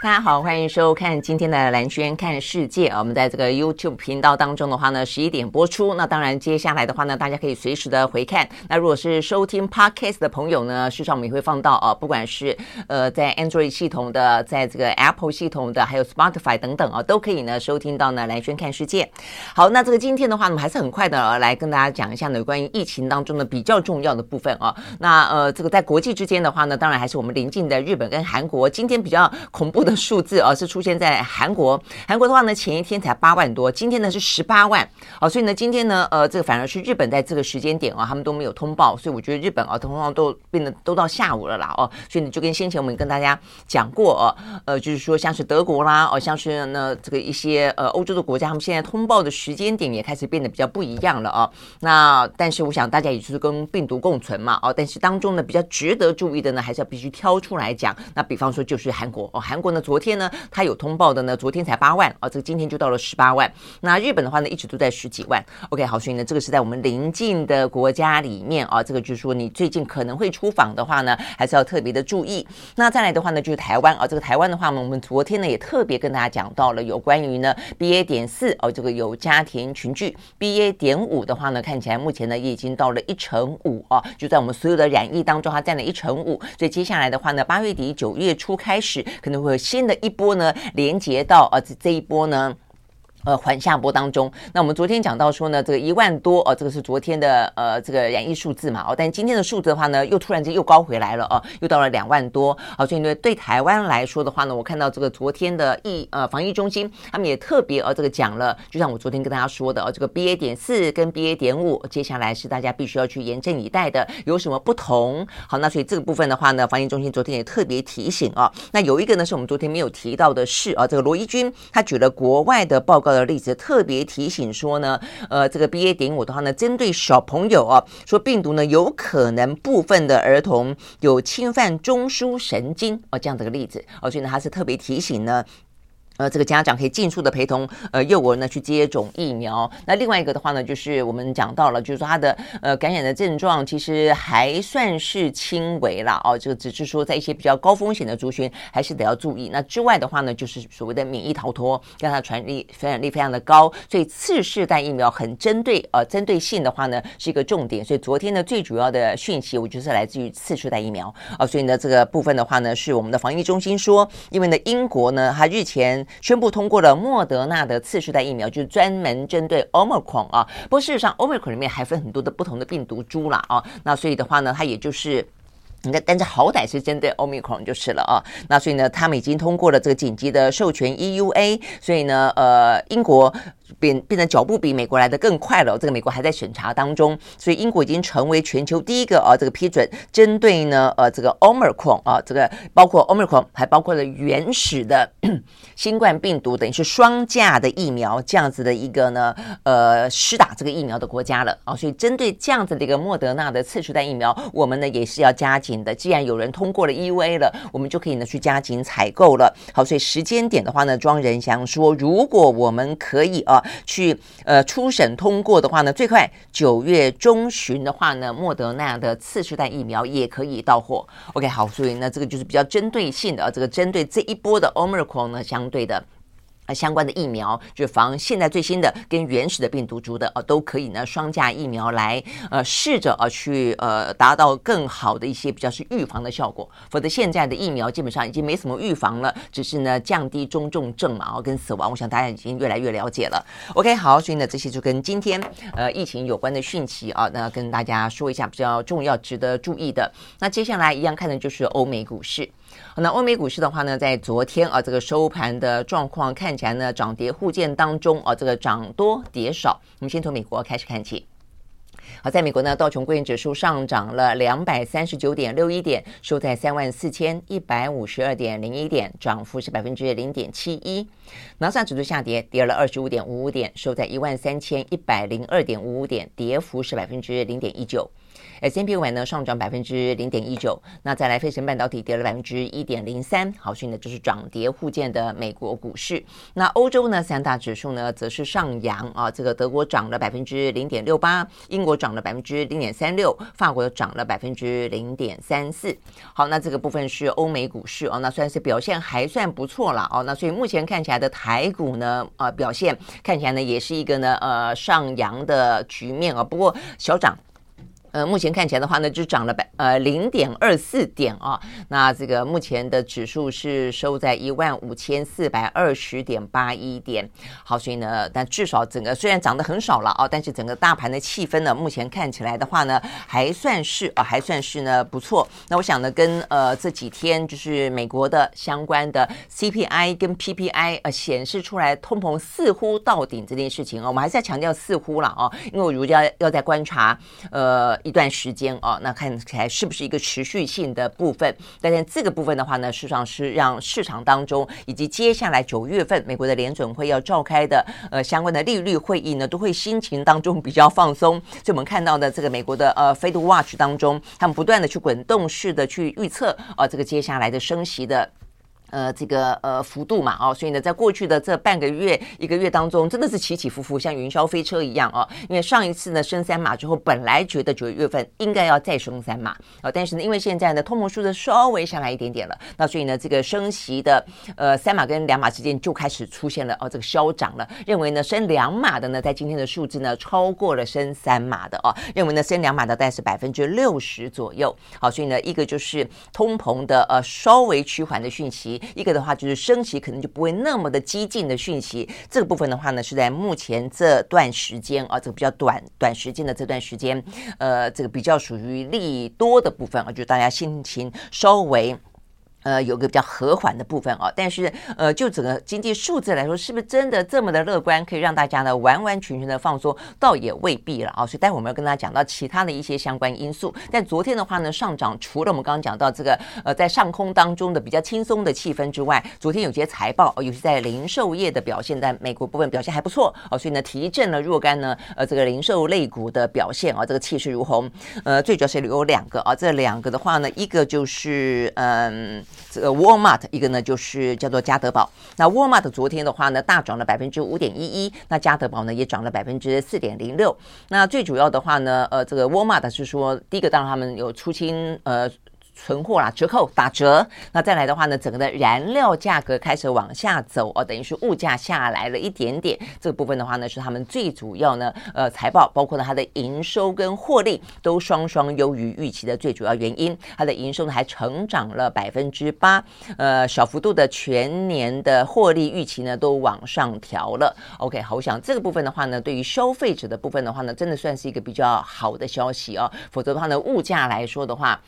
大家好，欢迎收看今天的兰轩看世界啊！我们在这个 YouTube 频道当中的话呢，十一点播出。那当然，接下来的话呢，大家可以随时的回看。那如果是收听 Podcast 的朋友呢，事实上我们也会放到啊，不管是呃在 Android 系统的，在这个 Apple 系统的，还有 Spotify 等等啊，都可以呢收听到呢兰轩看世界。好，那这个今天的话呢，我们还是很快的来跟大家讲一下呢，关于疫情当中的比较重要的部分啊。那呃，这个在国际之间的话呢，当然还是我们邻近的日本跟韩国。今天比较恐怖的。数字啊是出现在韩国，韩国的话呢，前一天才八万多，今天呢是十八万，哦，所以呢，今天呢，呃，这个反而是日本在这个时间点啊，他们都没有通报，所以我觉得日本啊，通常都变得都到下午了啦，哦，所以呢，就跟先前我们跟大家讲过哦，呃，就是说像是德国啦，哦，像是呢这个一些呃欧洲的国家，他们现在通报的时间点也开始变得比较不一样了啊。那但是我想大家也就是跟病毒共存嘛，哦，但是当中呢比较值得注意的呢，还是要必须挑出来讲。那比方说就是韩国哦，韩国呢。昨天呢，他有通报的呢，昨天才八万啊，这个今天就到了十八万。那日本的话呢，一直都在十几万。OK，好，所以呢，这个是在我们邻近的国家里面啊，这个就是说你最近可能会出访的话呢，还是要特别的注意。那再来的话呢，就是台湾啊，这个台湾的话呢，我们昨天呢也特别跟大家讲到了有关于呢 BA 点四哦，这个有家庭群聚 BA 点五的话呢，看起来目前呢也已经到了一成五啊，就在我们所有的染疫当中，它占了一成五。所以接下来的话呢，八月底九月初开始可能会有新的一波呢，连接到呃这这一波呢。呃，缓下波当中，那我们昨天讲到说呢，这个一万多哦，这个是昨天的呃这个染疫数字嘛哦，但今天的数字的话呢，又突然间又高回来了哦，又到了两万多，好，所以呢，对台湾来说的话呢，我看到这个昨天的疫呃防疫中心，他们也特别呃这个讲了，就像我昨天跟大家说的哦，这个 BA 点四跟 BA 点五，接下来是大家必须要去严阵以待的，有什么不同？好，那所以这个部分的话呢，防疫中心昨天也特别提醒啊，那有一个呢是我们昨天没有提到的是啊，这个罗伊军他举了国外的报告。的例子特别提醒说呢，呃，这个 BA 点五的话呢，针对小朋友啊，说病毒呢有可能部分的儿童有侵犯中枢神经哦，这样的一个例子哦，所以呢，他是特别提醒呢。呃，这个家长可以尽速的陪同呃幼儿呢去接种疫苗。那另外一个的话呢，就是我们讲到了，就是说他的呃感染的症状其实还算是轻微啦。哦。这个只是说在一些比较高风险的族群还是得要注意。那之外的话呢，就是所谓的免疫逃脱，让它传力传染力非常的高，所以次世代疫苗很针对呃针对性的话呢是一个重点。所以昨天呢最主要的讯息，我觉得是来自于次世代疫苗啊、所以呢这个部分的话呢，是我们的防疫中心说，因为呢英国呢它日前。宣布通过了莫德纳的次世代疫苗，就是专门针对 Omicron 啊。不过事实上，Omicron 里面还分很多的不同的病毒株啦啊。那所以的话呢，它也就是，那但是好歹是针对 Omicron 就是了啊。那所以呢，他们已经通过了这个紧急的授权 EUA。所以呢，呃，英国。变变得脚步比美国来的更快了，这个美国还在审查当中，所以英国已经成为全球第一个啊，这个批准针对呢呃这个 Omicron 啊，这个包括 Omicron 还包括了原始的 新冠病毒，等于是双价的疫苗这样子的一个呢呃施打这个疫苗的国家了啊，所以针对这样子的一个莫德纳的次世代疫苗，我们呢也是要加紧的。既然有人通过了 EUA 了，我们就可以呢去加紧采购了。好，所以时间点的话呢，庄仁祥说，如果我们可以啊。去呃初审通过的话呢，最快九月中旬的话呢，莫德纳的次世代疫苗也可以到货。OK，好，所以那，这个就是比较针对性的啊，这个针对这一波的 Omicron 呢，相对的。啊相关的疫苗，就防现在最新的跟原始的病毒株的啊，都可以呢双价疫苗来呃试着呃去呃达到更好的一些比较是预防的效果。否则现在的疫苗基本上已经没什么预防了，只是呢降低中重症嘛，哦跟死亡，我想大家已经越来越了解了。OK，好，所以呢这些就跟今天呃疫情有关的讯息啊，那跟大家说一下比较重要、值得注意的。那接下来一样看的就是欧美股市。那欧美股市的话呢，在昨天啊，这个收盘的状况看起来呢，涨跌互见当中啊，这个涨多跌少。我们先从美国开始看起。好，在美国呢，道琼工业指数上涨了两百三十九点六一点，收在三万四千一百五十二点零一点，涨幅是百分之零点七一。纳斯达克指数下跌，跌了二十五点五五点，收在一万三千一百零二点五五点，跌幅是百分之零点一九。S&P 500呢上涨百分之零点一九，那再来费城半导体跌了百分之一点零三，好，所以呢就是涨跌互见的美国股市。那欧洲呢三大指数呢则是上扬啊，这个德国涨了百分之零点六八，英国涨了百分之零点三六，法国涨了百分之零点三四。好，那这个部分是欧美股市哦，那算是表现还算不错了哦。那所以目前看起来的台股呢，呃，表现看起来呢也是一个呢呃上扬的局面啊，不过小涨。呃，目前看起来的话呢，就涨了百呃零点二四点啊。那这个目前的指数是收在一万五千四百二十点八一点。好，所以呢，但至少整个虽然涨得很少了啊，但是整个大盘的气氛呢，目前看起来的话呢，还算是啊，还算是呢不错。那我想呢，跟呃这几天就是美国的相关的 CPI 跟 PPI 呃显示出来通膨似乎到顶这件事情啊，我们还是要强调似乎了啊，因为我如果要要再观察呃。一段时间哦，那看起来是不是一个持续性的部分？但是这个部分的话呢，事实上是让市场当中以及接下来九月份美国的联准会要召开的呃相关的利率会议呢，都会心情当中比较放松。所以我们看到的这个美国的呃 Fed Watch 当中，他们不断的去滚动式的去预测啊，这个接下来的升息的。呃，这个呃幅度嘛，哦，所以呢，在过去的这半个月、一个月当中，真的是起起伏伏，像云霄飞车一样哦。因为上一次呢升三码之后，本来觉得九月份应该要再升三码，哦，但是呢，因为现在呢通膨数字稍微下来一点点了，那所以呢，这个升息的呃三码跟两码之间就开始出现了哦这个消涨了，认为呢升两码的呢，在今天的数字呢超过了升三码的哦，认为呢升两码的大概是百分之六十左右，好，所以呢一个就是通膨的呃稍微趋缓的讯息。一个的话就是升息可能就不会那么的激进的讯息，这个部分的话呢是在目前这段时间啊，这个比较短短时间的这段时间，呃，这个比较属于利多的部分啊，就大家心情稍微。呃，有个比较和缓的部分哦，但是呃，就整个经济数字来说，是不是真的这么的乐观，可以让大家呢完完全全的放松？倒也未必了啊。所以待会我们要跟大家讲到其他的一些相关因素。但昨天的话呢，上涨除了我们刚刚讲到这个呃在上空当中的比较轻松的气氛之外，昨天有些财报，尤其在零售业的表现，在美国部分表现还不错哦，所以呢提振了若干呢呃这个零售类股的表现啊，这个气势如虹。呃，最主要是有两个啊，这两个的话呢，一个就是嗯。这个 Walmart 一个呢，就是叫做家得宝。那 Walmart 昨天的话呢，大涨了百分之五点一一。那家得宝呢，也涨了百分之四点零六。那最主要的话呢，呃，这个 Walmart 是说，第一个当然他们有出清，呃。存货啦，折扣打折，那再来的话呢，整个的燃料价格开始往下走哦，等于是物价下来了一点点。这个部分的话呢，是他们最主要呢，呃，财报包括呢它的营收跟获利都双双优于预期的最主要原因。它的营收呢还成长了百分之八，呃，小幅度的全年的获利预期呢都往上调了。OK，好，我想这个部分的话呢，对于消费者的部分的话呢，真的算是一个比较好的消息哦。否则的话呢，物价来说的话。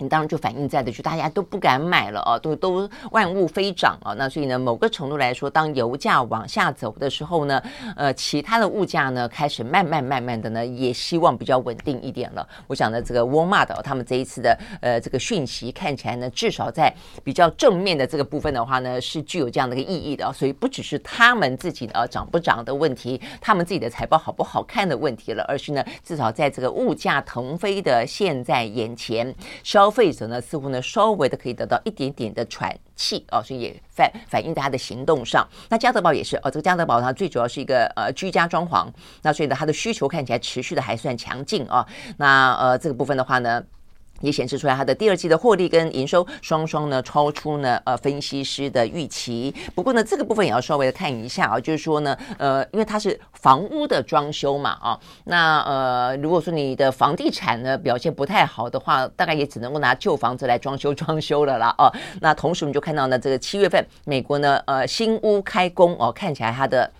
你当然就反映在的，就大家都不敢买了啊，都都万物飞涨啊。那所以呢，某个程度来说，当油价往下走的时候呢，呃，其他的物价呢开始慢慢慢慢的呢，也希望比较稳定一点了。我想呢，这个 Walmart 他们这一次的呃这个讯息看起来呢，至少在比较正面的这个部分的话呢，是具有这样的一个意义的。所以不只是他们自己的涨不涨的问题，他们自己的财报好不好看的问题了，而是呢，至少在这个物价腾飞的现在眼前消。消费者呢，似乎呢稍微的可以得到一点点的喘气哦，所以也反反映在他的行动上。那家得宝也是哦，这个家得宝它最主要是一个呃居家装潢，那所以呢它的需求看起来持续的还算强劲哦。那呃这个部分的话呢。也显示出来，它的第二季的获利跟营收双双呢超出呢呃分析师的预期。不过呢，这个部分也要稍微的看一下啊，就是说呢，呃，因为它是房屋的装修嘛啊，那呃，如果说你的房地产呢表现不太好的话，大概也只能够拿旧房子来装修装修了啦啊。那同时我们就看到呢，这个七月份美国呢呃新屋开工哦，看起来它的。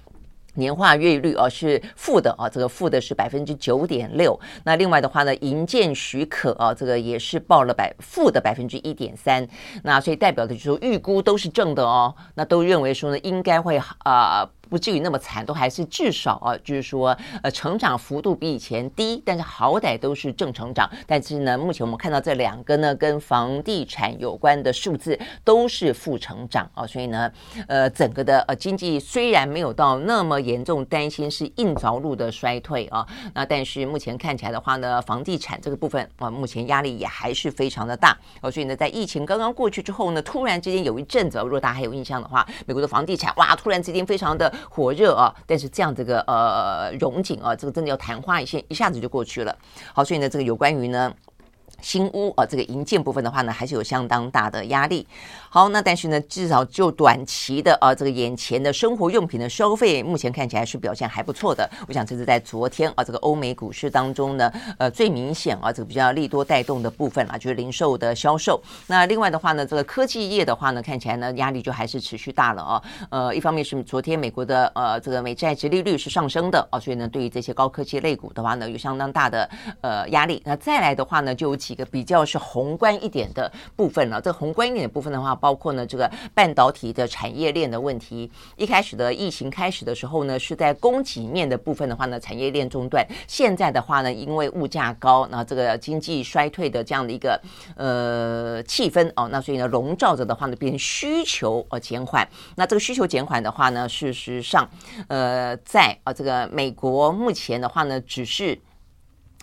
年化月率啊是负的啊，这个负的是百分之九点六。那另外的话呢，营建许可啊，这个也是报了百负的百分之一点三。那所以代表的就是说预估都是正的哦。那都认为说呢，应该会啊。不至于那么惨，都还是至少啊，就是说呃成长幅度比以前低，但是好歹都是正成长。但是呢，目前我们看到这两个呢跟房地产有关的数字都是负成长啊，所以呢，呃，整个的呃经济虽然没有到那么严重，担心是硬着陆的衰退啊，那但是目前看起来的话呢，房地产这个部分啊，目前压力也还是非常的大哦，所以呢，在疫情刚刚过去之后呢，突然之间有一阵子，如果大家还有印象的话，美国的房地产哇，突然之间非常的火热啊，但是这样这个呃融景啊，这个真的要昙花一现，一下子就过去了。好，所以呢，这个有关于呢。新屋啊，这个营建部分的话呢，还是有相当大的压力。好，那但是呢，至少就短期的啊，这个眼前的生活用品的消费，目前看起来是表现还不错的。我想这是在昨天啊，这个欧美股市当中呢，呃，最明显啊，这个比较利多带动的部分啊，就是零售的销售。那另外的话呢，这个科技业的话呢，看起来呢，压力就还是持续大了啊。呃，一方面是昨天美国的呃这个美债殖利率是上升的啊，所以呢，对于这些高科技类股的话呢，有相当大的呃压力。那再来的话呢，就有。几个比较是宏观一点的部分了。这个宏观一点的部分的话，包括呢这个半导体的产业链的问题。一开始的疫情开始的时候呢，是在供给面的部分的话呢，产业链中断。现在的话呢，因为物价高，那这个经济衰退的这样的一个呃气氛哦，那所以呢，笼罩着的话呢，变成需求呃减缓。那这个需求减缓的话呢，事实上呃，在啊这个美国目前的话呢，只是。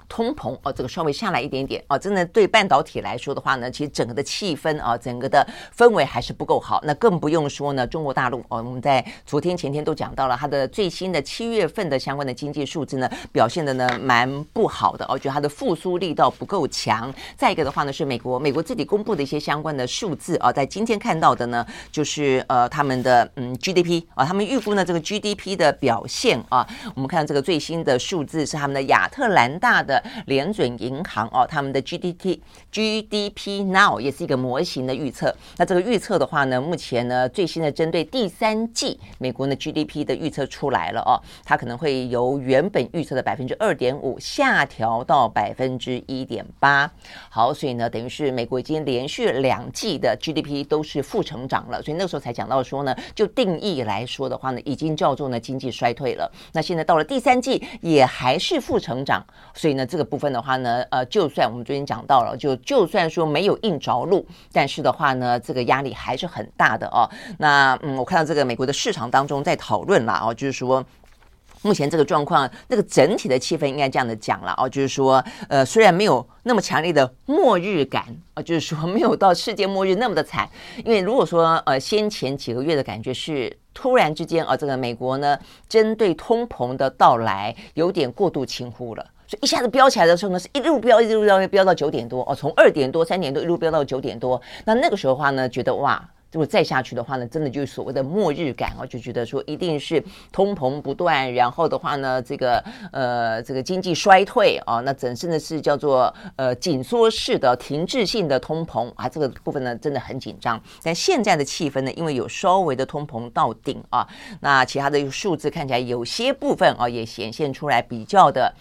通膨哦，这个稍微下来一点点哦，真的对半导体来说的话呢，其实整个的气氛啊，整个的氛围还是不够好。那更不用说呢，中国大陆哦，我们在昨天前天都讲到了它的最新的七月份的相关的经济数字呢，表现的呢蛮不好的哦，觉得它的复苏力道不够强。再一个的话呢，是美国美国自己公布的一些相关的数字啊，在今天看到的呢，就是呃他们的嗯 GDP 啊，他们预估呢这个 GDP 的表现啊，我们看这个最新的数字是他们的亚特兰大的。联准银行哦，他们的 GDP GDP Now 也是一个模型的预测。那这个预测的话呢，目前呢最新的针对第三季美国的 GDP 的预测出来了哦，它可能会由原本预测的百分之二点五下调到百分之一点八。好，所以呢，等于是美国已经连续两季的 GDP 都是负成长了。所以那个时候才讲到说呢，就定义来说的话呢，已经叫做呢经济衰退了。那现在到了第三季也还是负成长，所以呢。这个部分的话呢，呃，就算我们昨天讲到了，就就算说没有硬着陆，但是的话呢，这个压力还是很大的哦。那嗯，我看到这个美国的市场当中在讨论了哦，就是说目前这个状况，那个整体的气氛应该这样的讲了哦，就是说呃，虽然没有那么强烈的末日感啊，就是说 没有到世界末日那么的惨，因为如果说呃先前几个月的感觉是突然之间啊，这个美国呢针对通膨的到来有点过度轻忽了。所以一下子飙起来的时候呢，是一路飙一路飙，飙到九点多哦，从二点多、三点多一路飙到九点多。那那个时候的话呢，觉得哇，如果再下去的话呢，真的就是所谓的末日感哦，就觉得说一定是通膨不断，然后的话呢，这个呃这个经济衰退啊，那整真的是叫做呃紧缩式的停滞性的通膨啊，这个部分呢真的很紧张。但现在的气氛呢，因为有稍微的通膨到顶啊，那其他的数字看起来有些部分啊也显现出来比较的。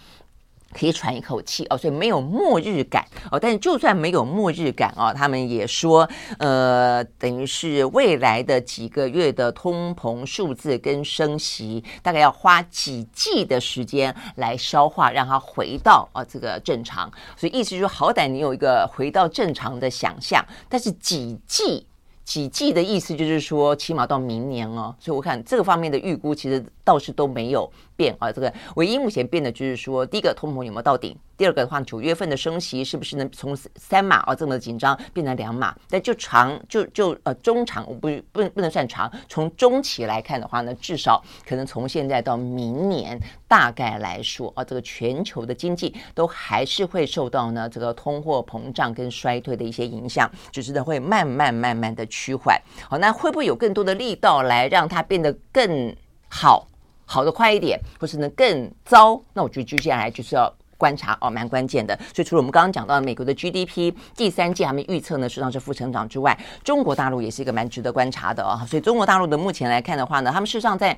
可以喘一口气哦，所以没有末日感哦。但是就算没有末日感哦，他们也说，呃，等于是未来的几个月的通膨数字跟升息，大概要花几季的时间来消化，让它回到啊这个正常。所以意思就是，好歹你有一个回到正常的想象，但是几季？几季的意思就是说，起码到明年哦。所以我看这个方面的预估，其实倒是都没有变啊。这个唯一目前变的就是说，第一个通膨有没有到顶？第二个的话，九月份的升息是不是能从三码啊这么紧张变成两码？但就长就就呃中长，我不不不能算长，从中期来看的话呢，至少可能从现在到明年，大概来说啊，这个全球的经济都还是会受到呢这个通货膨胀跟衰退的一些影响，只是呢会慢慢慢慢的趋缓。好，那会不会有更多的力道来让它变得更好，好的快一点，或是呢更糟？那我觉得接下来就是要。观察哦，蛮关键的。所以除了我们刚刚讲到美国的 GDP 第三季还没预测呢，实际上是负成长之外，中国大陆也是一个蛮值得观察的哦。所以中国大陆的目前来看的话呢，他们事实上在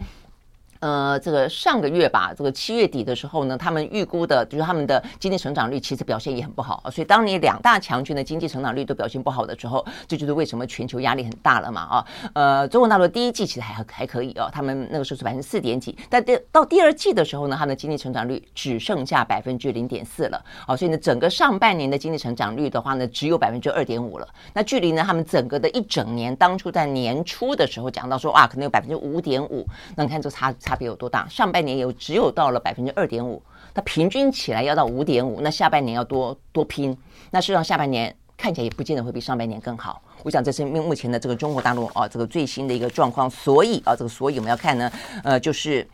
呃，这个上个月吧，这个七月底的时候呢，他们预估的就是他们的经济成长率其实表现也很不好。所以当你两大强权的经济成长率都表现不好的时候，这就是为什么全球压力很大了嘛啊。呃，中国大陆第一季其实还还可以哦，他们那个时候是百分之四点几，但第到第二季的时候呢，他们的经济成长率只剩下百分之零点四了啊。所以呢，整个上半年的经济成长率的话呢，只有百分之二点五了。那距离呢，他们整个的一整年当初在年初的时候讲到说啊，可能有百分之五点五，那你看这差差别有多大？上半年有只有到了百分之二点五，它平均起来要到五点五，那下半年要多多拼，那事实上下半年看起来也不见得会比上半年更好。我想这是目目前的这个中国大陆啊，这个最新的一个状况。所以啊，这个所以我们要看呢，呃，就是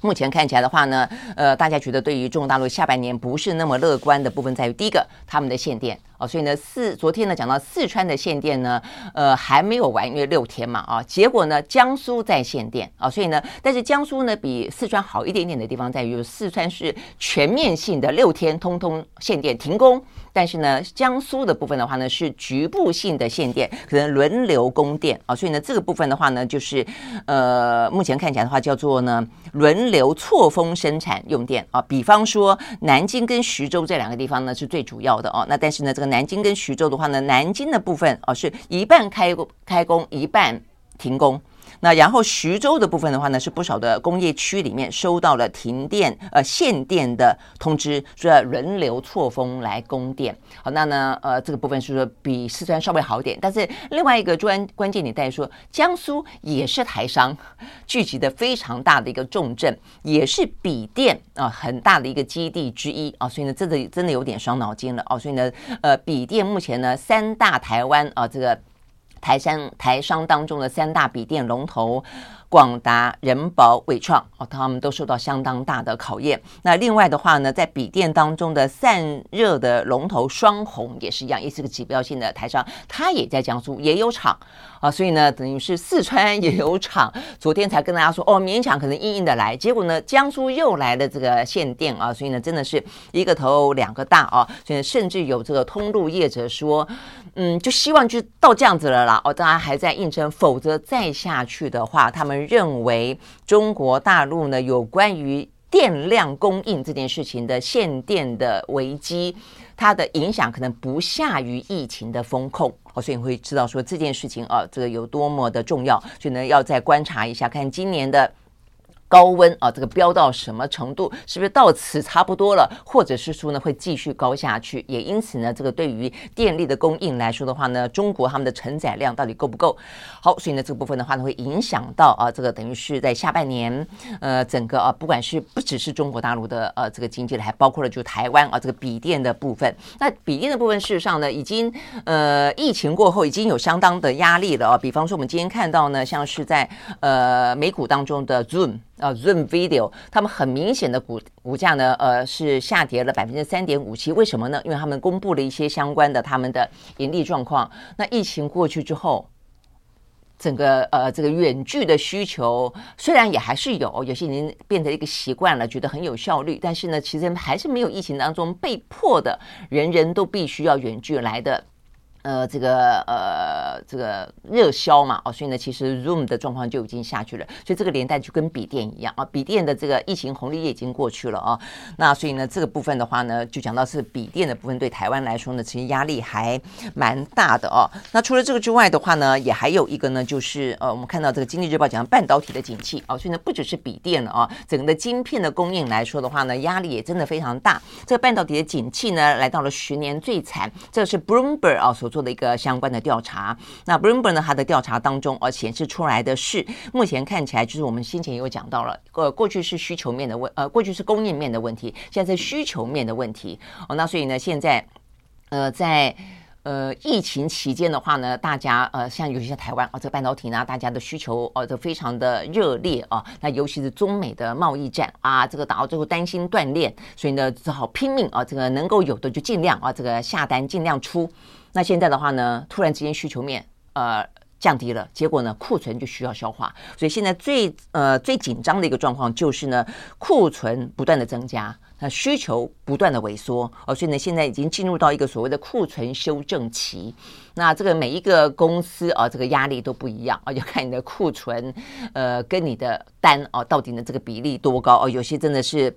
目前看起来的话呢，呃，大家觉得对于中国大陆下半年不是那么乐观的部分在于，第一个，他们的限电。哦，所以呢，四昨天呢讲到四川的限电呢，呃，还没有完，因为六天嘛，啊，结果呢，江苏在限电啊，所以呢，但是江苏呢比四川好一点点的地方在于，四川是全面性的六天通通限电停工，但是呢，江苏的部分的话呢是局部性的限电，可能轮流供电啊，所以呢，这个部分的话呢，就是呃，目前看起来的话叫做呢轮流错峰生产用电啊，比方说南京跟徐州这两个地方呢是最主要的哦，那但是呢这个。南京跟徐州的话呢，南京的部分哦是一半开工开工，一半停工。那然后徐州的部分的话呢，是不少的工业区里面收到了停电呃限电的通知，说要轮流错峰来供电。好，那呢呃这个部分是说比四川稍微好一点，但是另外一个关关键点在于说，江苏也是台商聚集的非常大的一个重镇，也是笔电啊、很大的一个基地之一啊，所以呢真的真的有点伤脑筋了哦，所以呢呃笔电目前呢三大台湾啊这个。台商台商当中的三大笔电龙头。广达、人保、伟创哦，他们都受到相当大的考验。那另外的话呢，在笔电当中的散热的龙头双红也是一样，也是个指标性的台商，它也在江苏也有厂啊，所以呢，等于是四川也有厂。昨天才跟大家说哦，勉强可能硬硬的来，结果呢，江苏又来了这个限电啊，所以呢，真的是一个头两个大啊。所以甚至有这个通路业者说，嗯，就希望就到这样子了啦。哦，当然还在硬撑，否则再下去的话，他们。认为中国大陆呢，有关于电量供应这件事情的限电的危机，它的影响可能不下于疫情的风控哦，所以你会知道说这件事情啊，这个有多么的重要，所以呢，要再观察一下，看今年的。高温啊，这个飙到什么程度？是不是到此差不多了？或者是说呢，会继续高下去？也因此呢，这个对于电力的供应来说的话呢，中国他们的承载量到底够不够？好，所以呢，这个部分的话呢，会影响到啊，这个等于是在下半年，呃，整个啊，不管是不只是中国大陆的呃这个经济的，还包括了就台湾啊这个笔电的部分。那笔电的部分，事实上呢，已经呃疫情过后已经有相当的压力了啊。比方说，我们今天看到呢，像是在呃美股当中的 Zoom。啊，Zoom Video，他们很明显的股股价呢，呃，是下跌了百分之三点五七。为什么呢？因为他们公布了一些相关的他们的盈利状况。那疫情过去之后，整个呃这个远距的需求虽然也还是有，有些已经变成一个习惯了，觉得很有效率，但是呢，其实还是没有疫情当中被迫的，人人都必须要远距来的。呃，这个呃，这个热销嘛，哦，所以呢，其实 Zoom 的状况就已经下去了，所以这个连带就跟笔电一样啊，笔电的这个疫情红利也已经过去了啊，那所以呢，这个部分的话呢，就讲到是笔电的部分对台湾来说呢，其实压力还蛮大的哦。那除了这个之外的话呢，也还有一个呢，就是呃，我们看到这个经济日报讲半导体的景气啊，所以呢，不只是笔电了啊，整个的晶片的供应来说的话呢，压力也真的非常大。这个半导体的景气呢，来到了十年最惨，这是 Bloomberg 啊所做。做的一个相关的调查，那 Bloomberg 呢，它的调查当中，呃，显示出来的是，目前看起来就是我们先前有讲到了，呃，过去是需求面的问，呃，过去是供应面的问题，现在是需求面的问题。哦，那所以呢，现在，呃，在呃疫情期间的话呢，大家呃，像尤其是台湾啊，这个半导体呢，大家的需求哦都非常的热烈啊。那尤其是中美的贸易战啊，这个打到最后担心断链，所以呢，只好拼命啊，这个能够有的就尽量啊，这个下单尽量出。那现在的话呢，突然之间需求面呃降低了，结果呢，库存就需要消化，所以现在最呃最紧张的一个状况就是呢，库存不断的增加，那需求不断的萎缩哦，所以呢，现在已经进入到一个所谓的库存修正期。那这个每一个公司啊，这个压力都不一样啊，要看你的库存呃跟你的单啊到底呢这个比例多高哦，有些真的是。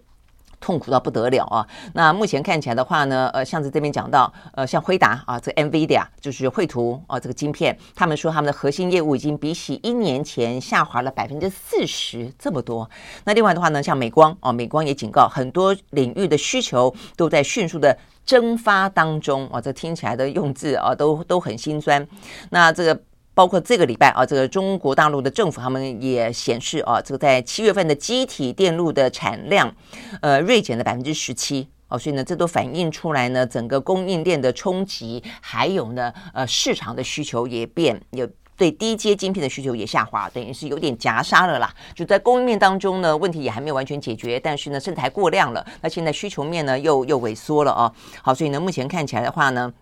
痛苦到不得了啊！那目前看起来的话呢，呃，像是这边讲到，呃，像辉达啊，这 NVIDIA 就是绘图啊，这个晶片，他们说他们的核心业务已经比起一年前下滑了百分之四十这么多。那另外的话呢，像美光啊，美光也警告，很多领域的需求都在迅速的蒸发当中啊，这听起来的用字啊，都都很心酸。那这个。包括这个礼拜啊，这个中国大陆的政府他们也显示啊，这个在七月份的机体电路的产量，呃，锐减了百分之十七哦，所以呢，这都反映出来呢，整个供应链的冲击，还有呢，呃，市场的需求也变，有对低阶晶片的需求也下滑，等于是有点夹杀了啦。就在供应链当中呢，问题也还没有完全解决，但是呢，生态过量了，那现在需求面呢又又萎缩了啊。好，所以呢，目前看起来的话呢。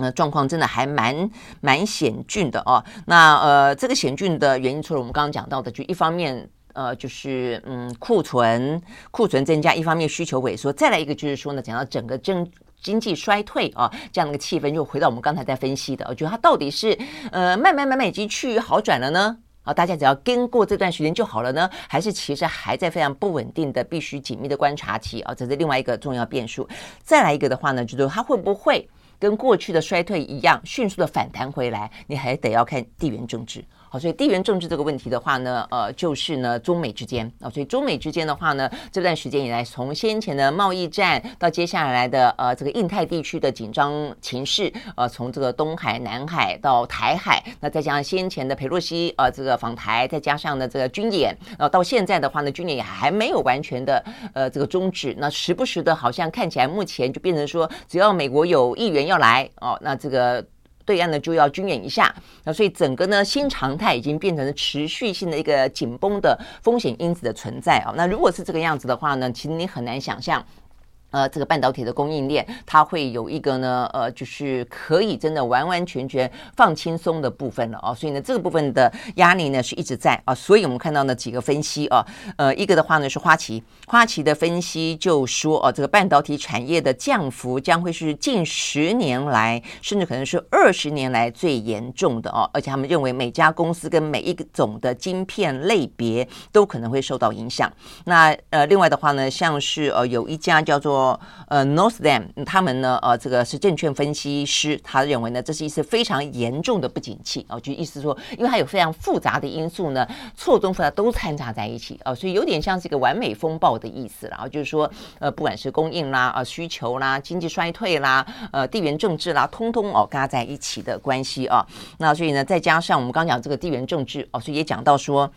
那状况真的还蛮蛮险峻的哦。那呃，这个险峻的原因，除了我们刚刚讲到的，就一方面呃，就是嗯库存库存增加，一方面需求萎缩，再来一个就是说呢，讲到整个经经济衰退啊，这样的一个气氛，又回到我们刚才在分析的，我觉得它到底是呃慢慢慢慢已经趋于好转了呢？啊，大家只要跟过这段时间就好了呢？还是其实还在非常不稳定的，必须紧密的观察期啊？这是另外一个重要变数。再来一个的话呢，就是它会不会？跟过去的衰退一样，迅速的反弹回来，你还得要看地缘政治。好，所以地缘政治这个问题的话呢，呃，就是呢，中美之间啊，所以中美之间的话呢，这段时间以来，从先前的贸易战到接下来的呃这个印太地区的紧张情势，呃，从这个东海、南海到台海，那再加上先前的佩洛西呃这个访台，再加上呢这个军演，呃，到现在的话呢，军演也还没有完全的呃这个终止，那时不时的好像看起来目前就变成说，只要美国有议员要来哦，那这个。对岸呢就要军演一下，那所以整个呢新常态已经变成了持续性的一个紧绷的风险因子的存在啊。那如果是这个样子的话呢，其实你很难想象。呃，这个半导体的供应链，它会有一个呢，呃，就是可以真的完完全全放轻松的部分了哦。所以呢，这个部分的压力呢是一直在啊。所以我们看到呢几个分析啊，呃，一个的话呢是花旗，花旗的分析就说哦，这个半导体产业的降幅将会是近十年来，甚至可能是二十年来最严重的哦。而且他们认为每家公司跟每一种的晶片类别都可能会受到影响。那呃，另外的话呢，像是呃有一家叫做呃，Northam 他们呢，呃，这个是证券分析师，他认为呢，这是一次非常严重的不景气哦，就意思说，因为它有非常复杂的因素呢，错综复杂都掺杂在一起哦，所以有点像是一个完美风暴的意思了啊，就是说，呃，不管是供应啦、呃，需求啦、经济衰退啦、呃，地缘政治啦，通通哦，嘎在一起的关系啊，那所以呢，再加上我们刚讲这个地缘政治哦，所以也讲到说。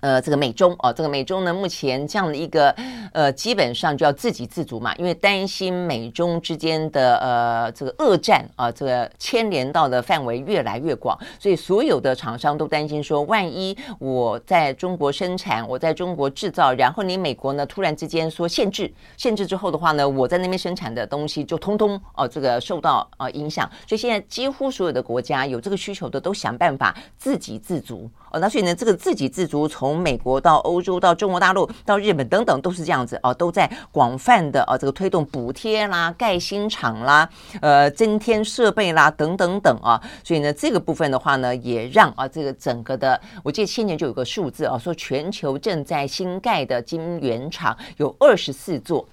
呃，这个美中哦，这个美中呢，目前这样的一个呃，基本上就要自给自足嘛，因为担心美中之间的呃这个恶战啊、这个牵连到的范围越来越广，所以所有的厂商都担心说，万一我在中国生产，我在中国制造，然后你美国呢突然之间说限制，限制之后的话呢，我在那边生产的东西就通通哦、这个受到啊、呃、影响，所以现在几乎所有的国家有这个需求的都想办法自给自足。哦，那所以呢，这个自给自足，从美国到欧洲到中国大陆到日本等等，都是这样子哦，都在广泛的哦，这个推动补贴啦、盖新厂啦、呃增添设备啦等等等啊。所以呢，这个部分的话呢，也让啊这个整个的，我记得先前就有个数字啊，说全球正在新盖的晶圆厂有二十四座。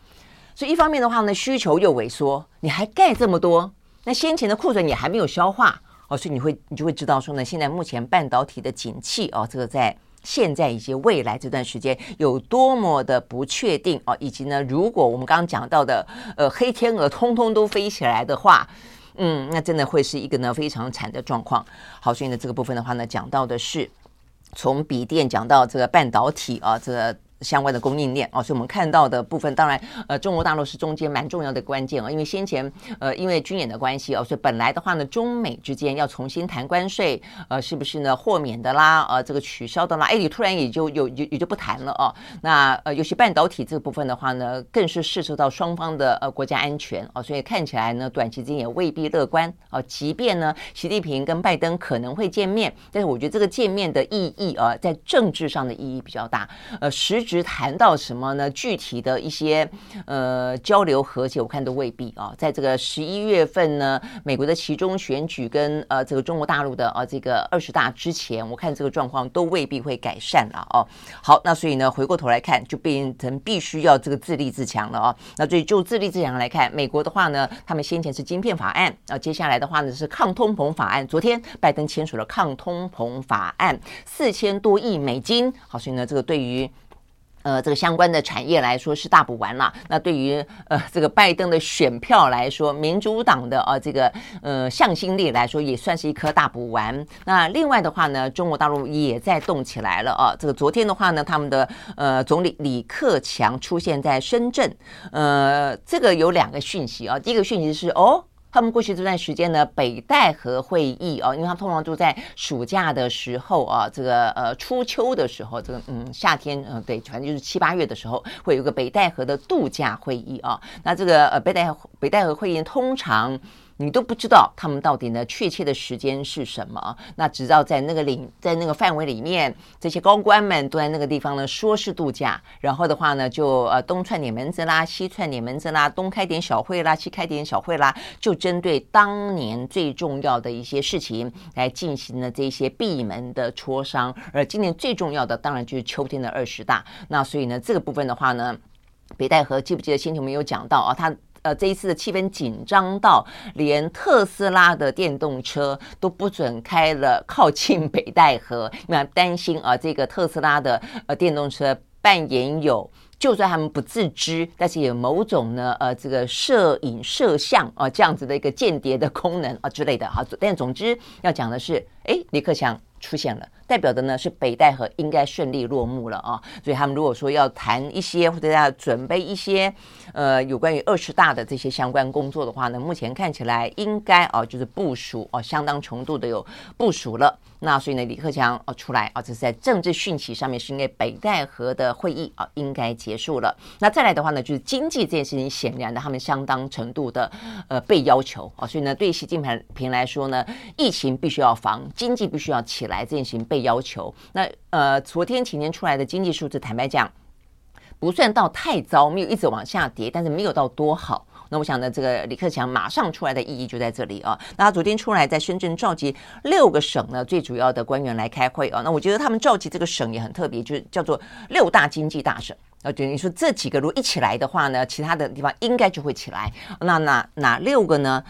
所以一方面的话呢，需求又萎缩，你还盖这么多，那先前的库存也还没有消化。哦，所以你会你就会知道说呢，现在目前半导体的景气哦，这个在现在以及未来这段时间有多么的不确定哦，以及呢，如果我们刚刚讲到的呃黑天鹅通通都飞起来的话，嗯，那真的会是一个呢非常惨的状况。好，所以呢这个部分的话呢，讲到的是从笔电讲到这个半导体啊，这个。相关的供应链哦，所以我们看到的部分，当然，呃，中国大陆是中间蛮重要的关键哦，因为先前呃，因为军演的关系哦，所以本来的话呢，中美之间要重新谈关税，呃，是不是呢？豁免的啦，呃，这个取消的啦，哎，你突然也就有也也就不谈了哦。那呃，尤其半导体这个部分的话呢，更是涉及到双方的呃国家安全哦，所以看起来呢，短期之间也未必乐观哦。即便呢，习近平跟拜登可能会见面，但是我觉得这个见面的意义啊，在政治上的意义比较大，呃，实。只谈到什么呢？具体的一些呃交流和解，我看都未必啊。在这个十一月份呢，美国的其中选举跟呃这个中国大陆的啊这个二十大之前，我看这个状况都未必会改善了哦。好，那所以呢，回过头来看，就变成必须要这个自立自强了哦。那所以就自立自强来看，美国的话呢，他们先前是晶片法案啊，接下来的话呢是抗通膨法案。昨天拜登签署了抗通膨法案，四千多亿美金。好，所以呢，这个对于呃，这个相关的产业来说是大补丸了。那对于呃这个拜登的选票来说，民主党的啊这个呃向心力来说，也算是一颗大补丸。那另外的话呢，中国大陆也在动起来了啊。这个昨天的话呢，他们的呃总理李克强出现在深圳。呃，这个有两个讯息啊。第一个讯息是哦。他们过去这段时间呢，北戴河会议啊，因为他们通常都在暑假的时候啊，这个呃初秋的时候，这个嗯夏天嗯对，反正就是七八月的时候，会有个北戴河的度假会议啊。那这个呃北戴北戴河会议通常。你都不知道他们到底呢确切的时间是什么？那只知道在那个领在那个范围里面，这些高官们都在那个地方呢，说是度假，然后的话呢，就呃东串点门子啦，西串点门子啦，东开点小会啦，西开点小会啦，就针对当年最重要的一些事情来进行了这些闭门的磋商。而今年最重要的当然就是秋天的二十大。那所以呢，这个部分的话呢，北戴河记不记得先前我们有讲到啊？他。呃，这一次的气氛紧张到连特斯拉的电动车都不准开了靠近北戴河，因为担心啊，这个特斯拉的呃电动车扮演有，就算他们不自知，但是有某种呢呃这个摄影摄像啊这样子的一个间谍的功能啊之类的哈。但总之要讲的是，哎，李克强出现了。代表的呢是北戴河应该顺利落幕了啊，所以他们如果说要谈一些或者要准备一些呃有关于二十大的这些相关工作的话呢，目前看起来应该啊就是部署啊相当程度的有部署了。那所以呢，李克强啊出来啊，这是在政治讯息上面是因为北戴河的会议啊应该结束了。那再来的话呢，就是经济这件事情，显然的他们相当程度的呃被要求啊，所以呢，对习近平来说呢，疫情必须要防，经济必须要起来，这件事情被。要求那呃，昨天前天出来的经济数字，坦白讲不算到太糟，没有一直往下跌，但是没有到多好。那我想呢，这个李克强马上出来的意义就在这里啊。那他昨天出来在深圳召集六个省呢最主要的官员来开会啊。那我觉得他们召集这个省也很特别，就是叫做六大经济大省啊。等于说这几个如果一起来的话呢，其他的地方应该就会起来。那哪哪六个呢？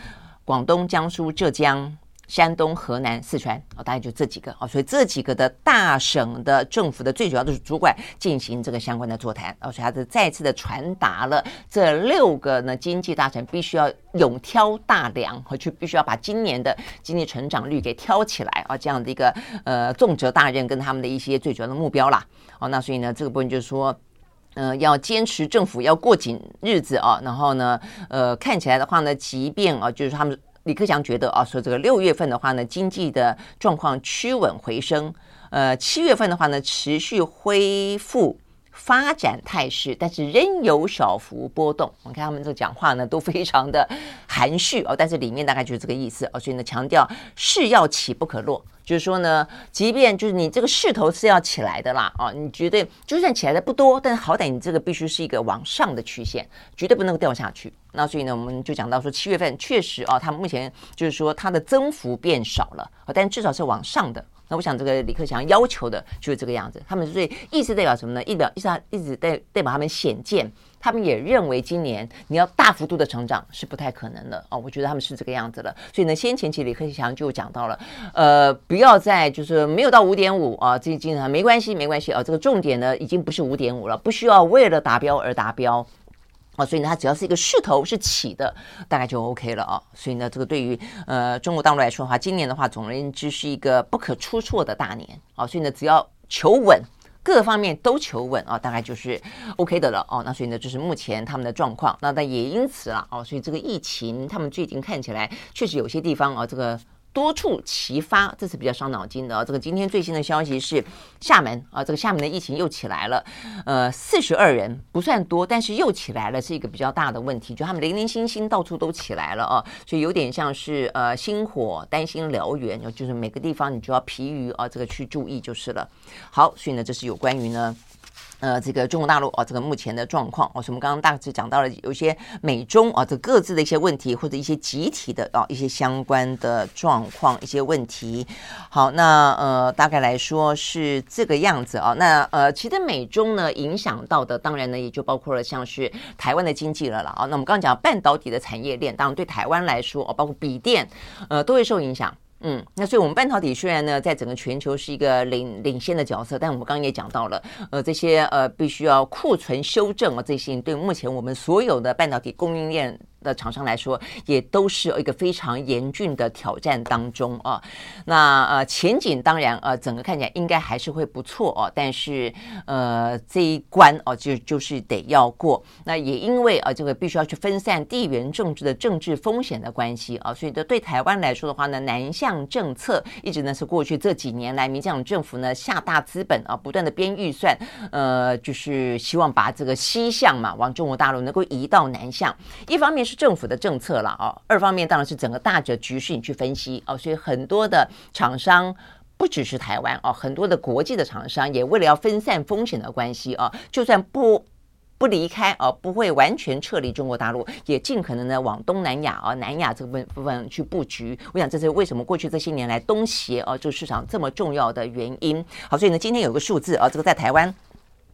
广东、江苏、浙江。山东、河南、四川。哦，大概就这几个。哦，所以这几个的大省的政府的最主要的是主管进行这个相关的座谈。哦，所以他是再次的传达了这六个呢经济大臣必须要勇挑大梁，和去必须要把今年的经济成长率给挑起来。啊，这样的一个呃重责大任跟他们的一些最主要的目标啦。哦，那所以呢这个部分就是说，呃，要坚持政府要过紧日子。啊，然后呢，呃，看起来的话呢，即便啊，就是他们。李克强觉得啊，说这个六月份的话呢，经济的状况趋稳回升，呃，七月份的话呢，持续恢复发展态势，但是仍有小幅波动。我看他们这个讲话呢，都非常的含蓄哦，但是里面大概就是这个意思哦，所以呢，强调势要起不可落。就是说呢，即便就是你这个势头是要起来的啦，啊，你绝对就算起来的不多，但是好歹你这个必须是一个往上的曲线，绝对不能够掉下去。那所以呢，我们就讲到说，七月份确实啊，它目前就是说它的增幅变少了，但至少是往上的。那我想这个李克强要求的就是这个样子。他们所以意思代表什么呢？意表意思一直代代表他们显见。他们也认为今年你要大幅度的成长是不太可能的哦，我觉得他们是这个样子了。所以呢，先前期李克强就讲到了，呃，不要再就是没有到五点五啊，这经常没关系，没关系啊。这个重点呢已经不是五点五了，不需要为了达标而达标啊。所以呢，它只要是一个势头是起的，大概就 OK 了啊。所以呢，这个对于呃中国大陆来说的话，今年的话，总而言之是一个不可出错的大年啊。所以呢，只要求稳。各方面都求稳啊，大概就是 OK 的了哦。那所以呢，就是目前他们的状况。那但也因此了哦，所以这个疫情，他们最近看起来确实有些地方啊，这个。多处齐发，这是比较伤脑筋的啊。这个今天最新的消息是，厦门啊，这个厦门的疫情又起来了。呃，四十二人不算多，但是又起来了，是一个比较大的问题。就他们零零星星到处都起来了啊，所以有点像是呃星火担心燎原，就是每个地方你就要疲于啊这个去注意就是了。好，所以呢，这是有关于呢。呃，这个中国大陆啊，这个目前的状况，哦，我们刚刚大致讲到了有一些美中啊，这各自的一些问题，或者一些集体的啊一些相关的状况，一些问题。好，那呃，大概来说是这个样子啊。那呃，其实美中呢影响到的，当然呢也就包括了像是台湾的经济了了啊。那我们刚刚讲半导体的产业链，当然对台湾来说，哦，包括笔电，呃，都会受影响。嗯，那所以，我们半导体虽然呢，在整个全球是一个领领先的角色，但我们刚刚也讲到了，呃，这些呃，必须要库存修正啊，这些对目前我们所有的半导体供应链。的厂商来说，也都是一个非常严峻的挑战当中啊。那呃，前景当然呃，整个看起来应该还是会不错哦。但是呃，这一关哦，就就是得要过。那也因为啊，这个必须要去分散地缘政治的政治风险的关系啊，所以的对台湾来说的话呢，南向政策一直呢是过去这几年来，民进党政府呢下大资本啊，不断的编预算，呃，就是希望把这个西向嘛，往中国大陆能够移到南向。一方面是政府的政策了啊，二方面当然是整个大的局势你去分析啊，所以很多的厂商不只是台湾啊，很多的国际的厂商也为了要分散风险的关系啊，就算不不离开啊，不会完全撤离中国大陆，也尽可能的往东南亚啊、南亚这个部分去布局。我想这是为什么过去这些年来东协啊这个市场这么重要的原因。好，所以呢，今天有个数字啊，这个在台湾。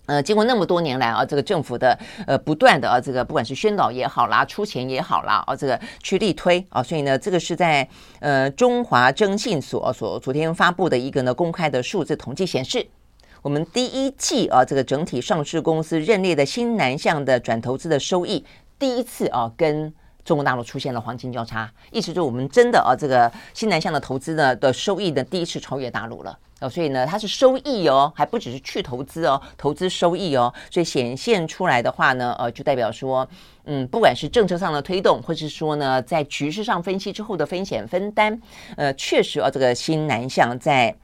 呃，经过那么多年来啊，这个政府的呃不断的啊，这个不管是宣导也好啦，出钱也好啦，啊，这个去力推啊，所以呢，这个是在呃中华征信所所昨天发布的一个呢公开的数字统计显示，我们第一季啊这个整体上市公司认列的新南向的转投资的收益，第一次啊跟中国大陆出现了黄金交叉，意思就是我们真的啊这个新南向的投资呢的收益呢第一次超越大陆了。哦，所以呢，它是收益哦，还不只是去投资哦，投资收益哦，所以显现出来的话呢，呃，就代表说，嗯，不管是政策上的推动，或是说呢，在局势上分析之后的风险分担，呃，确实啊，这个新南向在。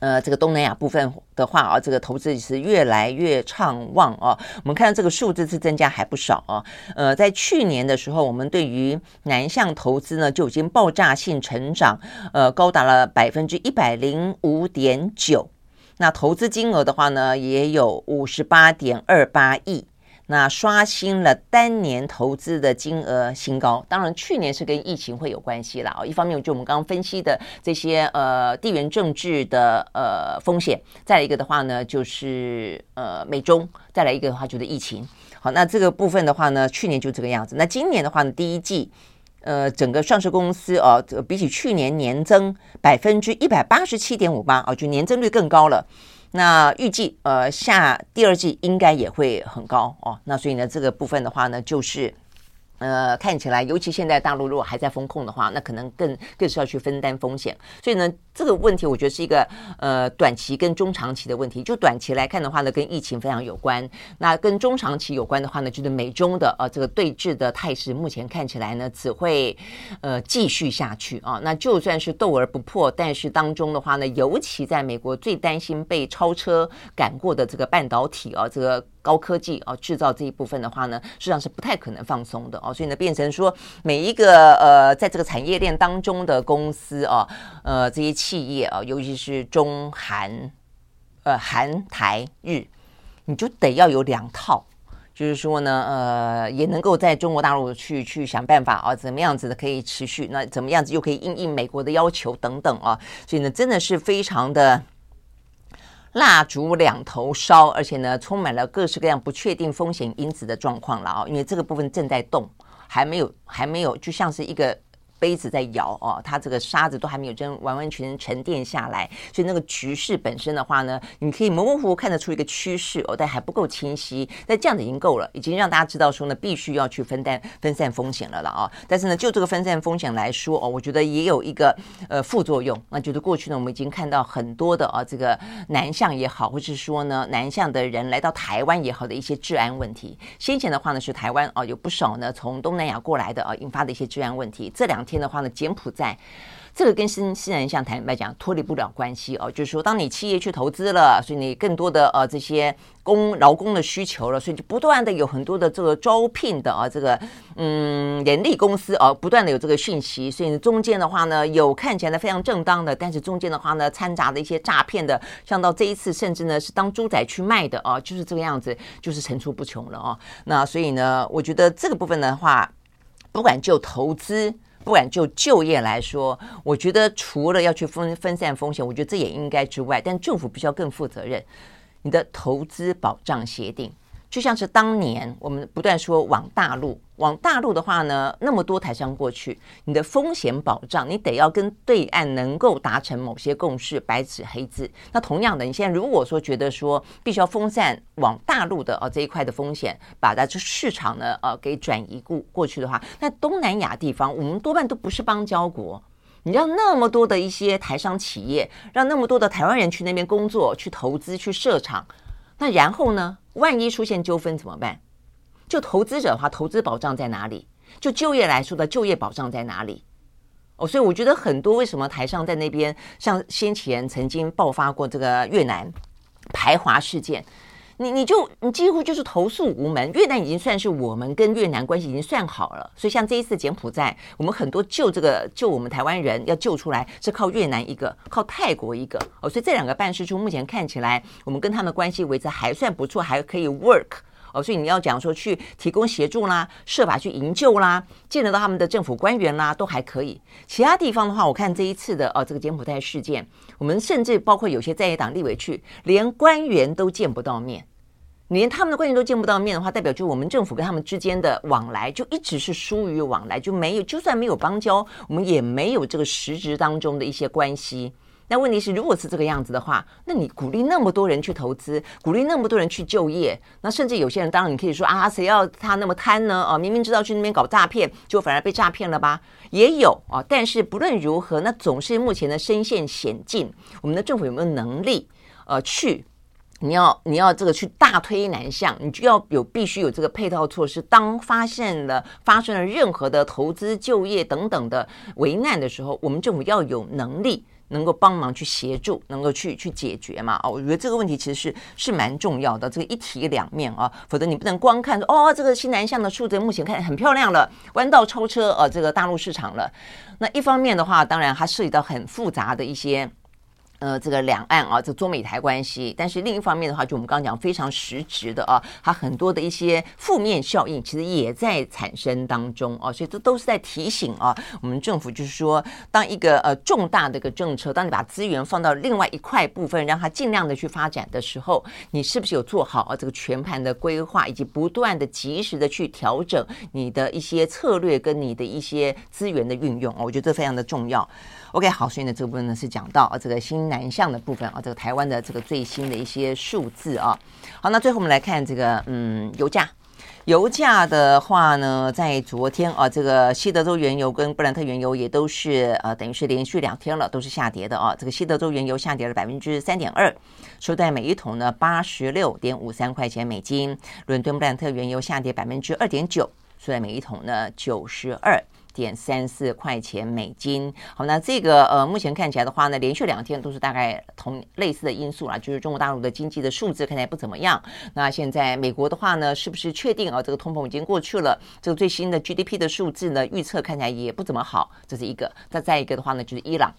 呃，这个东南亚部分的话啊，这个投资是越来越畅旺啊。我们看到这个数字是增加还不少啊。呃，在去年的时候，我们对于南向投资呢就已经爆炸性成长，呃，高达了百分之一百零五点九。那投资金额的话呢，也有五十八点二八亿。那刷新了单年投资的金额新高，当然去年是跟疫情会有关系了啊。一方面就我们刚刚分析的这些呃地缘政治的呃风险，再来一个的话呢就是呃美中，再来一个的话就是疫情。好，那这个部分的话呢，去年就这个样子。那今年的话呢，第一季呃整个上市公司哦，比起去年年增百分之一百八十七点五八啊，就年增率更高了。那预计呃下第二季应该也会很高哦，那所以呢这个部分的话呢就是。呃，看起来，尤其现在大陆如果还在封控的话，那可能更更是要去分担风险。所以呢，这个问题我觉得是一个呃短期跟中长期的问题。就短期来看的话呢，跟疫情非常有关。那跟中长期有关的话呢，就是美中的呃这个对峙的态势，目前看起来呢只会呃继续下去啊。那就算是斗而不破，但是当中的话呢，尤其在美国最担心被超车赶过的这个半导体啊，这个。高科技啊，制造这一部分的话呢，实际上是不太可能放松的哦，所以呢，变成说每一个呃，在这个产业链当中的公司啊，呃，这些企业啊，尤其是中韩，呃，韩台日，你就得要有两套，就是说呢，呃，也能够在中国大陆去去想办法啊，怎么样子的可以持续，那怎么样子又可以应应美国的要求等等啊，所以呢，真的是非常的。蜡烛两头烧，而且呢，充满了各式各样不确定风险因子的状况了啊！因为这个部分正在动，还没有，还没有，就像是一个杯子在摇哦，它这个沙子都还没有真完完全全沉淀下来，所以那个局势本身的话呢，你可以模模糊糊看得出一个趋势哦，但还不够清晰。但这样子已经够了，已经让大家知道说呢，必须要去分担分散风险了了啊。但是呢，就这个分散风险来说哦，我觉得也有一个呃副作用，那就是过去呢，我们已经看到很多的啊这个南向也好，或是说呢南向的人来到台湾也好的一些治安问题。先前的话呢，是台湾哦有不少呢从东南亚过来的啊引发的一些治安问题。这两天的话呢，柬埔寨。这个跟新西南向坦白讲脱离不了关系哦，就是说，当你企业去投资了，所以你更多的呃这些工劳工的需求了，所以就不断的有很多的这个招聘的啊这个嗯人力公司啊，不断的有这个讯息，所以中间的话呢，有看起来非常正当的，但是中间的话呢，掺杂的一些诈骗的，像到这一次甚至呢是当猪仔去卖的啊，就是这个样子，就是层出不穷了啊。那所以呢，我觉得这个部分的话，不管就投资。不管就就业来说，我觉得除了要去分分散风险，我觉得这也应该之外，但政府必须要更负责任。你的投资保障协定。就像是当年我们不断说往大陆，往大陆的话呢，那么多台商过去，你的风险保障，你得要跟对岸能够达成某些共识，白纸黑字。那同样的，你现在如果说觉得说必须要分散往大陆的啊这一块的风险，把它这市场呢呃给转移过过去的话，那东南亚地方我们多半都不是邦交国，你让那么多的一些台商企业，让那么多的台湾人去那边工作、去投资、去设厂。那然后呢？万一出现纠纷怎么办？就投资者的话，投资保障在哪里？就就业来说的就业保障在哪里？哦，所以我觉得很多为什么台上在那边，像先前曾经爆发过这个越南排华事件。你你就你几乎就是投诉无门，越南已经算是我们跟越南关系已经算好了，所以像这一次柬埔寨，我们很多救这个救我们台湾人要救出来是靠越南一个，靠泰国一个。哦，所以这两个办事处目前看起来我们跟他们关系维持还算不错，还可以 work 哦，所以你要讲说去提供协助啦，设法去营救啦，见得到他们的政府官员啦，都还可以。其他地方的话，我看这一次的哦这个柬埔寨事件，我们甚至包括有些在野党立委去，连官员都见不到面。连他们的官员都见不到面的话，代表就我们政府跟他们之间的往来就一直是疏于往来，就没有，就算没有邦交，我们也没有这个实质当中的一些关系。那问题是，如果是这个样子的话，那你鼓励那么多人去投资，鼓励那么多人去就业，那甚至有些人，当然你可以说啊，谁要他那么贪呢？啊，明明知道去那边搞诈骗，就反而被诈骗了吧？也有啊。但是不论如何，那总是目前的身陷险境，我们的政府有没有能力呃去？你要你要这个去大推南向，你就要有必须有这个配套措施。当发现了发生了任何的投资、就业等等的危难的时候，我们政府要有能力能够帮忙去协助，能够去去解决嘛。哦，我觉得这个问题其实是是蛮重要的，这个一体两面啊，否则你不能光看哦，这个西南向的数字目前看很漂亮了，弯道超车呃，这个大陆市场了。那一方面的话，当然它涉及到很复杂的一些。呃，这个两岸啊，这中美台关系，但是另一方面的话，就我们刚刚讲非常实质的啊，它很多的一些负面效应，其实也在产生当中啊，所以这都是在提醒啊，我们政府就是说，当一个呃重大的一个政策，当你把资源放到另外一块部分，让它尽量的去发展的时候，你是不是有做好啊这个全盘的规划，以及不断的及时的去调整你的一些策略跟你的一些资源的运用啊？我觉得这非常的重要。OK，好，所以呢，这个部分呢是讲到啊，这个新南向的部分啊，这个台湾的这个最新的一些数字啊。好，那最后我们来看这个，嗯，油价。油价的话呢，在昨天啊，这个西德州原油跟布兰特原油也都是呃，等于是连续两天了，都是下跌的啊。这个西德州原油下跌了百分之三点二，收在每一桶呢八十六点五三块钱美金。伦敦布兰特原油下跌百分之二点九，收在每一桶呢九十二。点三四块钱美金，好，那这个呃，目前看起来的话呢，连续两天都是大概同类似的因素啦，就是中国大陆的经济的数字看起来不怎么样。那现在美国的话呢，是不是确定啊？这个通膨已经过去了？这个最新的 GDP 的数字呢，预测看起来也不怎么好，这是一个。那再一个的话呢，就是伊朗。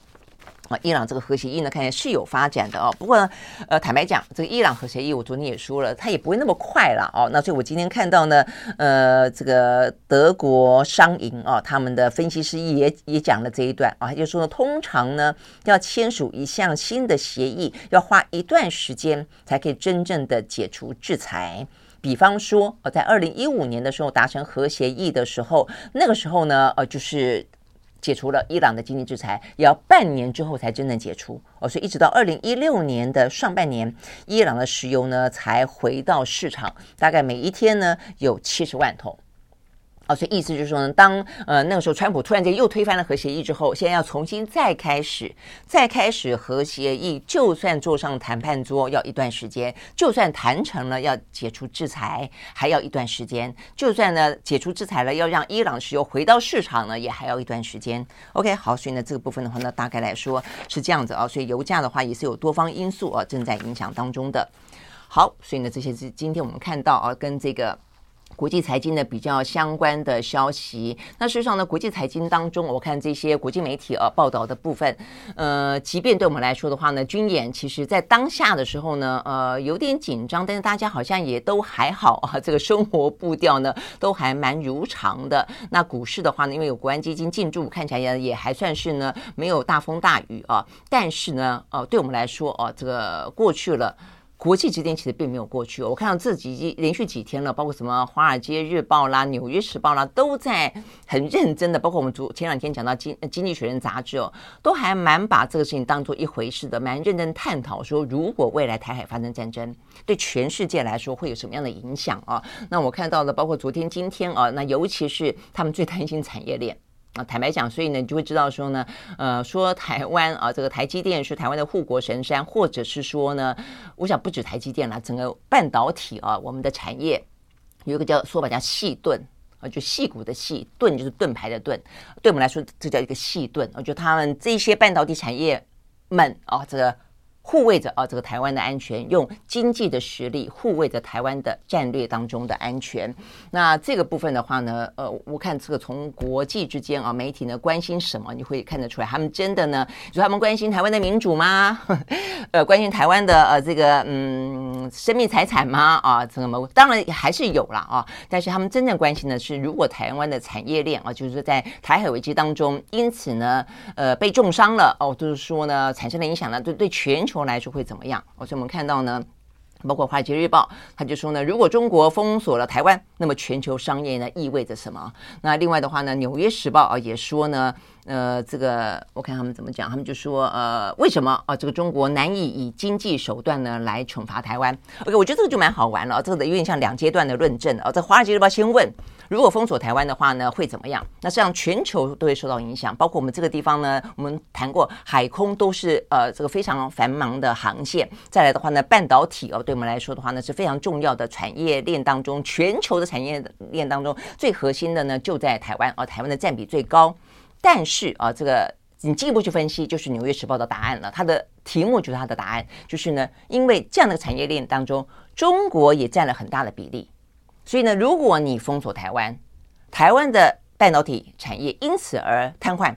啊，伊朗这个核协议呢，看起来是有发展的哦。不过呢，呃，坦白讲，这个伊朗核协议，我昨天也说了，它也不会那么快了哦。那所以我今天看到呢，呃，这个德国商银啊，他们的分析师也也讲了这一段啊，他就说呢，通常呢，要签署一项新的协议，要花一段时间才可以真正的解除制裁。比方说，呃，在二零一五年的时候达成核协议的时候，那个时候呢，呃，就是。解除了伊朗的经济制裁，也要半年之后才真正解除哦，所以一直到二零一六年的上半年，伊朗的石油呢才回到市场，大概每一天呢有七十万桶。哦，所以意思就是说呢，当呃那个时候川普突然间又推翻了核协议之后，现在要重新再开始，再开始核协议，就算坐上谈判桌要一段时间，就算谈成了要解除制裁还要一段时间，就算呢解除制裁了要让伊朗石油回到市场呢也还要一段时间。OK，好，所以呢这个部分的话呢大概来说是这样子啊，所以油价的话也是有多方因素啊正在影响当中的。好，所以呢这些是今天我们看到啊跟这个。国际财经的比较相关的消息，那事实上呢，国际财经当中，我看这些国际媒体呃报道的部分，呃，即便对我们来说的话呢，军演其实在当下的时候呢，呃，有点紧张，但是大家好像也都还好啊，这个生活步调呢都还蛮如常的。那股市的话呢，因为有国安基金进驻，看起来也也还算是呢没有大风大雨啊，但是呢，呃，对我们来说哦，这个过去了。国际之间其实并没有过去，我看到这几连续几天了，包括什么《华尔街日报》啦、《纽约时报》啦，都在很认真的，包括我们昨前两天讲到经《经济学人》杂志哦，都还蛮把这个事情当做一回事的，蛮认真探讨说，如果未来台海发生战争，对全世界来说会有什么样的影响啊？那我看到的，包括昨天、今天啊，那尤其是他们最担心产业链。啊，坦白讲，所以呢，你就会知道说呢，呃，说台湾啊，这个台积电是台湾的护国神山，或者是说呢，我想不止台积电了，整个半导体啊，我们的产业有一个叫说法叫细盾啊，就细骨的细，盾就是盾牌的盾，对我们来说，这叫一个细盾啊，就他们这些半导体产业们啊，这个。护卫着啊，这个台湾的安全，用经济的实力护卫着台湾的战略当中的安全。那这个部分的话呢，呃，我看这个从国际之间啊，媒体呢关心什么，你会看得出来，他们真的呢，说他们关心台湾的民主吗？呃，关心台湾的呃这个嗯生命财产吗？啊，怎么当然还是有了啊，但是他们真正关心的是，如果台湾的产业链啊，就是在台海危机当中，因此呢，呃，被重伤了哦，就是说呢，产生了影响呢，对对全球。后来说会怎么样？所以我们看到呢，包括《华尔街日报》，他就说呢，如果中国封锁了台湾，那么全球商业呢意味着什么？那另外的话呢，《纽约时报》啊也说呢，呃，这个我看他们怎么讲，他们就说，呃，为什么啊？这个中国难以以经济手段呢来惩罚台湾？OK，我觉得这个就蛮好玩了，这个有点像两阶段的论证啊。在《华尔街日报》先问。如果封锁台湾的话呢，会怎么样？那这样全球都会受到影响，包括我们这个地方呢，我们谈过海空都是呃这个非常繁忙的航线。再来的话呢，半导体哦，对我们来说的话呢是非常重要的产业链当中，全球的产业链当中最核心的呢就在台湾，而、哦、台湾的占比最高。但是啊，这个你进一步去分析，就是《纽约时报》的答案了，它的题目就是它的答案，就是呢，因为这样的产业链当中，中国也占了很大的比例。所以呢，如果你封锁台湾，台湾的半导体产业因此而瘫痪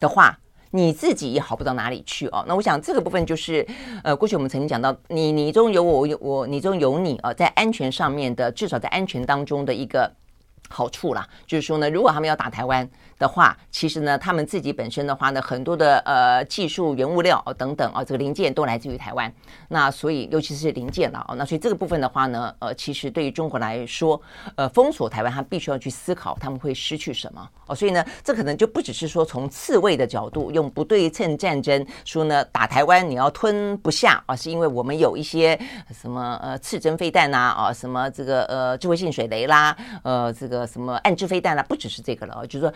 的话，你自己也好不到哪里去哦。那我想这个部分就是，呃，过去我们曾经讲到，你你中有我，有我，你中有你啊，在安全上面的，至少在安全当中的一个好处啦，就是说呢，如果他们要打台湾。的话，其实呢，他们自己本身的话呢，很多的呃技术原物料等等啊，这个零件都来自于台湾。那所以，尤其是零件了啊，那所以这个部分的话呢，呃，其实对于中国来说，呃，封锁台湾，他必须要去思考他们会失去什么哦。所以呢，这可能就不只是说从刺猬的角度，用不对称战争说呢，打台湾你要吞不下啊，是因为我们有一些什么呃刺针飞弹呐啊，什么这个呃智慧性水雷啦，呃这个什么暗制飞弹啦，不只是这个了，就是说。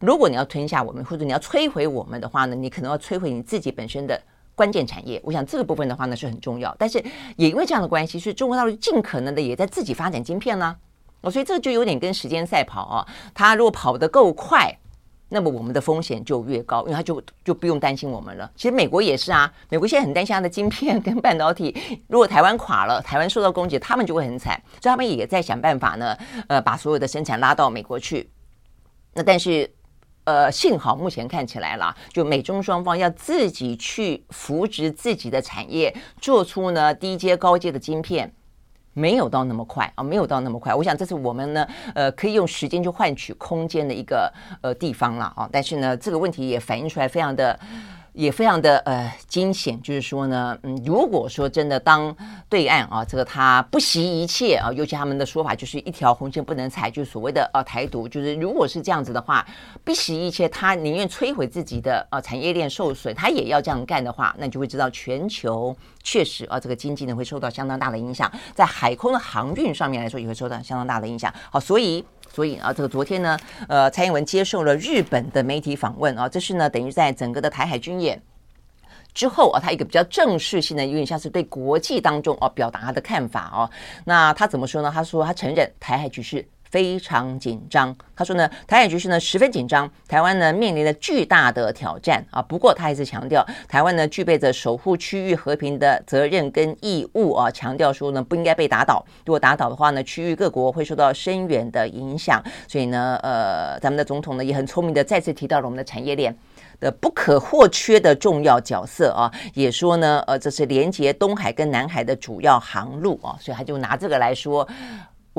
如果你要吞下我们，或者你要摧毁我们的话呢，你可能要摧毁你自己本身的关键产业。我想这个部分的话呢是很重要，但是也因为这样的关系，所以中国大陆尽可能的也在自己发展晶片呢。哦，所以这就有点跟时间赛跑啊。它如果跑得够快，那么我们的风险就越高，因为它就就不用担心我们了。其实美国也是啊，美国现在很担心它的晶片跟半导体，如果台湾垮了，台湾受到攻击，他们就会很惨。所以他们也在想办法呢，呃，把所有的生产拉到美国去。那但是。呃，幸好目前看起来了，就美中双方要自己去扶植自己的产业，做出呢低阶、高阶的晶片，没有到那么快啊，没有到那么快。我想这是我们呢，呃，可以用时间去换取空间的一个呃地方了啊。但是呢，这个问题也反映出来非常的。也非常的呃惊险，就是说呢，嗯，如果说真的当对岸啊，这个他不惜一切啊，尤其他们的说法就是一条红线不能踩，就是所谓的呃、啊、台独，就是如果是这样子的话，不惜一切，他宁愿摧毁自己的呃产业链受损，他也要这样干的话，那你就会知道全球确实啊这个经济呢会受到相当大的影响，在海空的航运上面来说也会受到相当大的影响。好，所以。所以啊，这个昨天呢，呃，蔡英文接受了日本的媒体访问啊，这是呢等于在整个的台海军演之后啊，他一个比较正式性的，有点像是对国际当中啊表达他的看法哦。那他怎么说呢？他说他承认台海局势。非常紧张，他说呢，台海局势呢十分紧张，台湾呢面临着巨大的挑战啊。不过他还是强调，台湾呢具备着守护区域和平的责任跟义务啊。强调说呢，不应该被打倒，如果打倒的话呢，区域各国会受到深远的影响。所以呢，呃，咱们的总统呢也很聪明的再次提到了我们的产业链的不可或缺的重要角色啊，也说呢，呃，这是连接东海跟南海的主要航路啊，所以他就拿这个来说。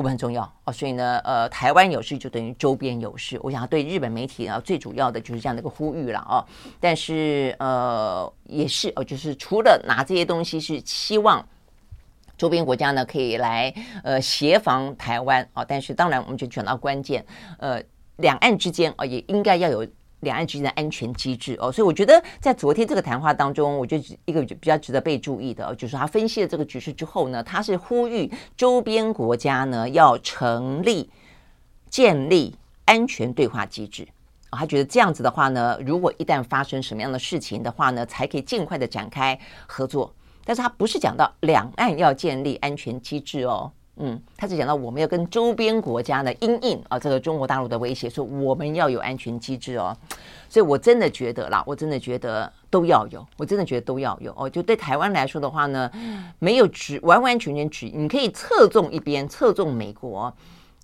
我很重要哦，所以呢，呃，台湾有事就等于周边有事。我想对日本媒体啊，最主要的就是这样的一个呼吁了哦。但是呃，也是哦，就是除了拿这些东西是希望周边国家呢可以来呃协防台湾啊，但是当然我们就讲到关键，呃，两岸之间啊也应该要有。两岸之间的安全机制哦，所以我觉得在昨天这个谈话当中，我觉得一个比较值得被注意的，就是他分析了这个局势之后呢，他是呼吁周边国家呢要成立、建立安全对话机制。他觉得这样子的话呢，如果一旦发生什么样的事情的话呢，才可以尽快的展开合作。但是他不是讲到两岸要建立安全机制哦。嗯，他是讲到我们要跟周边国家呢因应啊，这个中国大陆的威胁，说我们要有安全机制哦。所以我真的觉得啦，我真的觉得都要有，我真的觉得都要有哦。就对台湾来说的话呢，没有只完完全全只你可以侧重一边，侧重美国。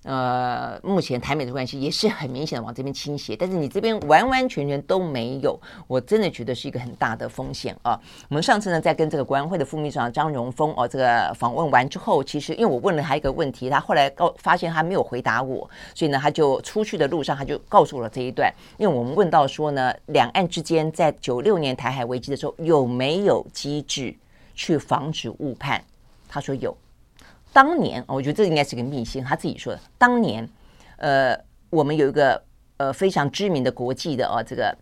呃，目前台美的关系也是很明显的往这边倾斜，但是你这边完完全全都没有，我真的觉得是一个很大的风险啊。我们上次呢，在跟这个国安会的副秘书长张荣丰哦，这个访问完之后，其实因为我问了他一个问题，他后来告发现他没有回答我，所以呢，他就出去的路上他就告诉了这一段。因为我们问到说呢，两岸之间在九六年台海危机的时候有没有机制去防止误判？他说有。当年，我觉得这应该是个秘辛，他自己说的。当年，呃，我们有一个呃非常知名的国际的哦，这个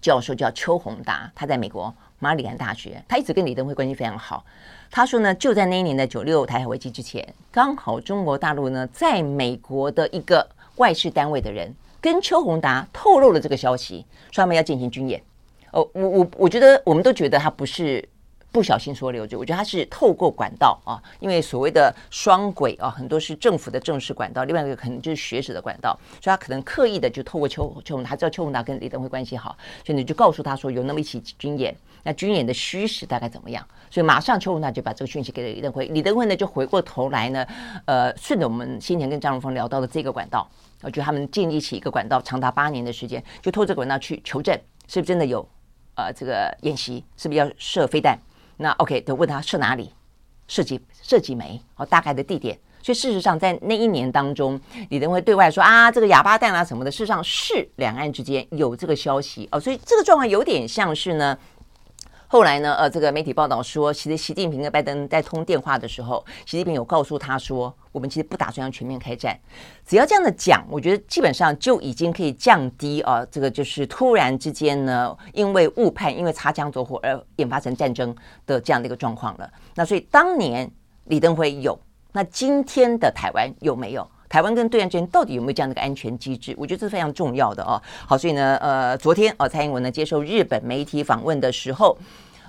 教授叫邱宏达，他在美国马里兰大学，他一直跟李登辉关系非常好。他说呢，就在那一年的九六台海危机之前，刚好中国大陆呢在美国的一个外事单位的人跟邱宏达透露了这个消息，说他们要进行军演。哦，我我我觉得我们都觉得他不是。不小心说溜嘴，我觉得他是透过管道啊，因为所谓的双轨啊，很多是政府的正式管道，另外一个可能就是学者的管道，所以他可能刻意的就透过邱邱宏达，他知道邱宏达跟李登辉关系好，所以你就告诉他说有那么一起军演，那军演的虚实大概怎么样？所以马上邱宏达就把这个讯息给了李登辉，李登辉呢就回过头来呢，呃，顺着我们先前跟张荣峰聊到的这个管道，我觉得他们建立起一个管道，长达八年的时间，就透过这管道去求证是不是真的有呃这个演习，是不是要射飞弹？那 OK，就问他射哪里，射几射几枚，哦，大概的地点。所以事实上，在那一年当中，李登辉对外说啊，这个哑巴蛋啊什么的，事实上是两岸之间有这个消息哦。所以这个状况有点像是呢。后来呢，呃，这个媒体报道说，其实习近平跟拜登在通电话的时候，习近平有告诉他说，我们其实不打算要全面开战。只要这样的讲，我觉得基本上就已经可以降低啊，这个就是突然之间呢，因为误判，因为擦枪走火而引发成战争的这样的一个状况了。那所以当年李登辉有，那今天的台湾有没有？台湾跟对岸之间到底有没有这样的一个安全机制？我觉得这是非常重要的哦。好，所以呢，呃，昨天哦，蔡英文呢接受日本媒体访问的时候，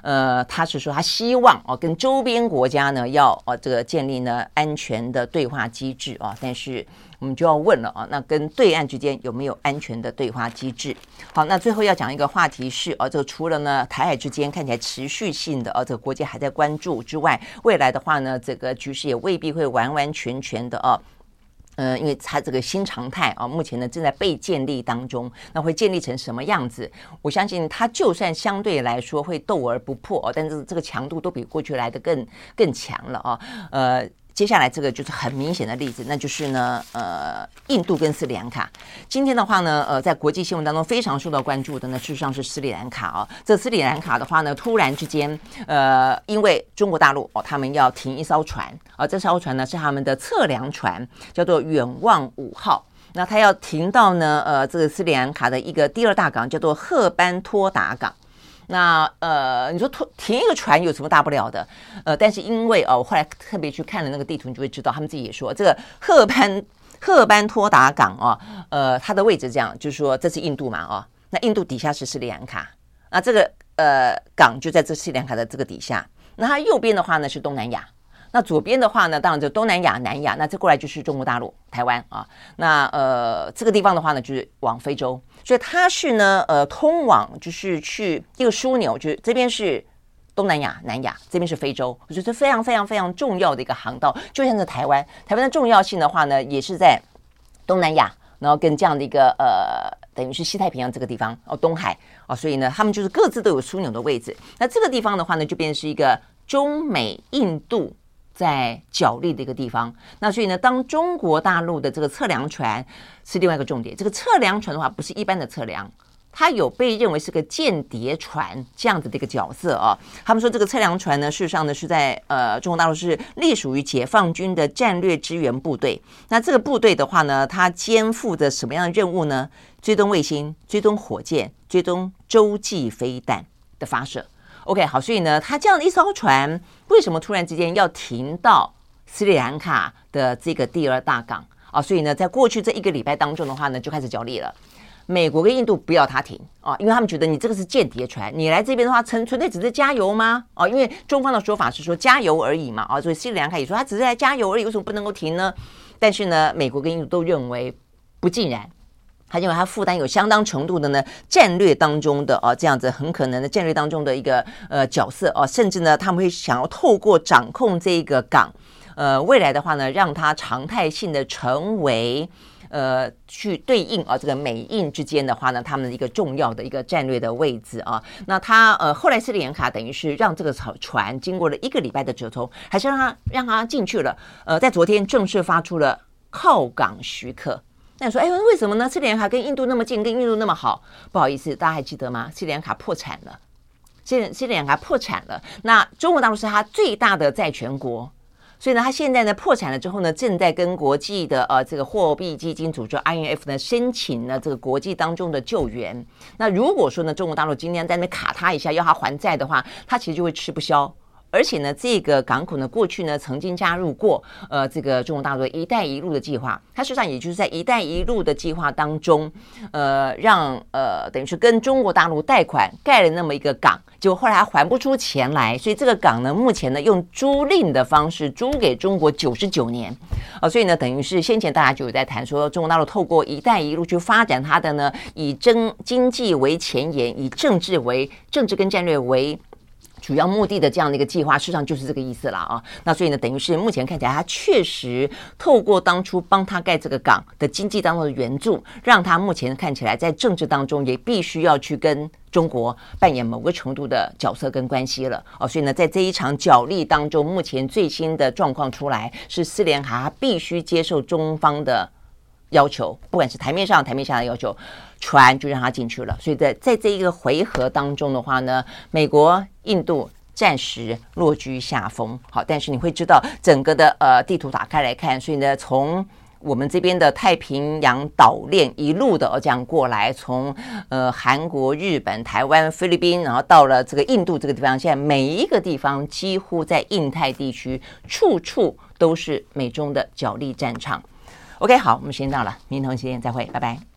呃，他是说他希望哦跟周边国家呢要哦这个建立呢安全的对话机制啊。但是我们就要问了啊，那跟对岸之间有没有安全的对话机制？好，那最后要讲一个话题是哦，这个除了呢台海之间看起来持续性的哦这个国际还在关注之外，未来的话呢，这个局势也未必会完完全全的哦。呃，因为它这个新常态啊，目前呢正在被建立当中，那会建立成什么样子？我相信它就算相对来说会斗而不破，但是这个强度都比过去来的更更强了啊。呃，接下来这个就是很明显的例子，那就是呢，呃，印度跟斯里兰卡。今天的话呢，呃，在国际新闻当中非常受到关注的呢，事实上是斯里兰卡哦。这斯里兰卡的话呢，突然之间，呃，因为中国大陆哦，他们要停一艘船，啊、这艘船呢是他们的测量船，叫做远望五号。那他要停到呢，呃，这个斯里兰卡的一个第二大港，叫做赫班托达港。那呃，你说拖停一个船有什么大不了的？呃，但是因为哦，我后来特别去看了那个地图，你就会知道，他们自己也说，这个赫班赫班托达港哦，呃，它的位置这样，就是说这是印度嘛，哦，那印度底下是斯里兰卡，那这个呃港就在这斯里兰卡的这个底下，那它右边的话呢是东南亚。那左边的话呢，当然就东南亚、南亚，那这过来就是中国大陆、台湾啊。那呃，这个地方的话呢，就是往非洲，所以它是呢，呃，通往就是去一个枢纽，就是这边是东南亚、南亚，这边是非洲，我觉得这非常非常非常重要的一个航道。就像是台湾，台湾的重要性的话呢，也是在东南亚，然后跟这样的一个呃，等于是西太平洋这个地方哦，东海哦，所以呢，他们就是各自都有枢纽的位置。那这个地方的话呢，就变成是一个中美印度。在角力的一个地方，那所以呢，当中国大陆的这个测量船是另外一个重点。这个测量船的话，不是一般的测量，它有被认为是个间谍船这样子的一个角色啊。他们说这个测量船呢，事实上呢是在呃中国大陆是隶属于解放军的战略支援部队。那这个部队的话呢，它肩负着什么样的任务呢？追踪卫星、追踪火箭、追踪洲际飞弹的发射。OK，好，所以呢，它这样的一艘船，为什么突然之间要停到斯里兰卡的这个第二大港啊？所以呢，在过去这一个礼拜当中的话呢，就开始角力了。美国跟印度不要它停啊，因为他们觉得你这个是间谍船，你来这边的话，纯纯粹只是加油吗？啊，因为中方的说法是说加油而已嘛啊，所以斯里兰卡也说他只是来加油而已，为什么不能够停呢？但是呢，美国跟印度都认为不尽然。他认为他负担有相当程度的呢，战略当中的啊，这样子很可能的战略当中的一个呃角色啊，甚至呢，他们会想要透过掌控这个港，呃，未来的话呢，让它常态性的成为呃去对应啊这个美印之间的话呢，他们的一个重要的一个战略的位置啊。那他呃后来斯里兰卡等于是让这个草船经过了一个礼拜的折冲，还是让他让他进去了。呃，在昨天正式发出了靠港许可。那你说，哎，为什么呢？斯里兰卡跟印度那么近，跟印度那么好？不好意思，大家还记得吗？斯里兰卡破产了，斯斯里兰卡破产了。那中国大陆是它最大的债权国，所以呢，它现在呢破产了之后呢，正在跟国际的呃这个货币基金组织 IMF 呢申请呢这个国际当中的救援。那如果说呢，中国大陆今天在那卡它一下，要它还债的话，它其实就会吃不消。而且呢，这个港口呢，过去呢曾经加入过呃这个中国大陆“一带一路”的计划，它实际上也就是在“一带一路”的计划当中，呃，让呃等于是跟中国大陆贷款盖了那么一个港，结果后来还不出钱来，所以这个港呢，目前呢用租赁的方式租给中国九十九年，呃，所以呢，等于是先前大家就有在谈说，中国大陆透过“一带一路”去发展它的呢，以经经济为前沿，以政治为政治跟战略为。主要目的的这样的一个计划，事实上就是这个意思了啊。那所以呢，等于是目前看起来，他确实透过当初帮他盖这个港的经济当中的援助，让他目前看起来在政治当中也必须要去跟中国扮演某个程度的角色跟关系了哦。所以呢，在这一场角力当中，目前最新的状况出来是斯里兰卡必须接受中方的。要求，不管是台面上、台面下的要求，船就让他进去了。所以在在这一个回合当中的话呢，美国、印度暂时落居下风。好，但是你会知道整个的呃地图打开来看，所以呢，从我们这边的太平洋岛链一路的这样过来，从呃韩国、日本、台湾、菲律宾，然后到了这个印度这个地方，现在每一个地方几乎在印太地区，处处都是美中的角力战场。OK，好，我们时间到了，明天同一时间再会，拜拜。